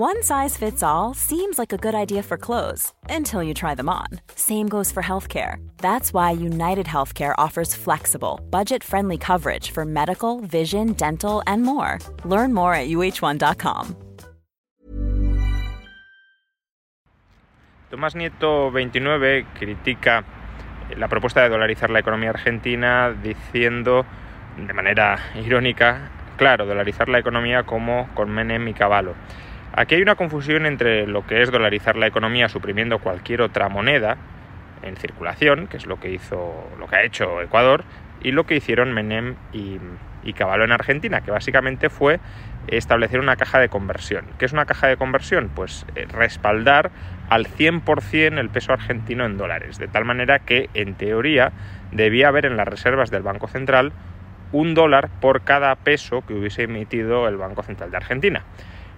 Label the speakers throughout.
Speaker 1: One size fits all seems like a good idea for clothes until you try them on. Same goes for healthcare. That's why United Healthcare offers flexible, budget friendly coverage for medical, vision, dental, and more. Learn more at uh1.com.
Speaker 2: Tomás Nieto 29 critica la propuesta de dolarizar la economía argentina diciendo de manera irónica, claro, dolarizar la economía como con Menem y Cavallo. Aquí hay una confusión entre lo que es dolarizar la economía suprimiendo cualquier otra moneda en circulación, que es lo que hizo, lo que ha hecho Ecuador, y lo que hicieron Menem y, y Caballo en Argentina, que básicamente fue establecer una caja de conversión. ¿Qué es una caja de conversión? Pues eh, respaldar al 100% el peso argentino en dólares, de tal manera que en teoría debía haber en las reservas del Banco Central un dólar por cada peso que hubiese emitido el Banco Central de Argentina.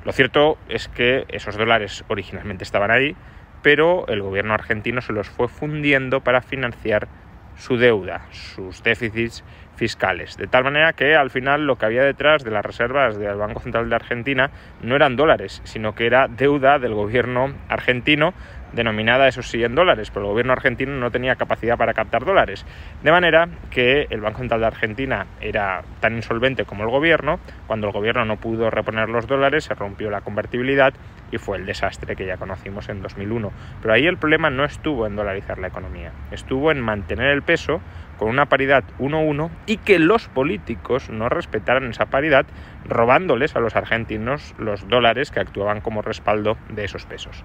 Speaker 2: Lo cierto es que esos dólares originalmente estaban ahí, pero el gobierno argentino se los fue fundiendo para financiar su deuda, sus déficits fiscales. De tal manera que al final lo que había detrás de las reservas del Banco Central de Argentina no eran dólares, sino que era deuda del gobierno argentino denominada, eso sí, en dólares, pero el gobierno argentino no tenía capacidad para captar dólares. De manera que el Banco Central de Argentina era tan insolvente como el gobierno, cuando el gobierno no pudo reponer los dólares, se rompió la convertibilidad y fue el desastre que ya conocimos en 2001. Pero ahí el problema no estuvo en dolarizar la economía, estuvo en mantener el peso con una paridad 1-1 y que los políticos no respetaran esa paridad robándoles a los argentinos los dólares que actuaban como respaldo de esos pesos.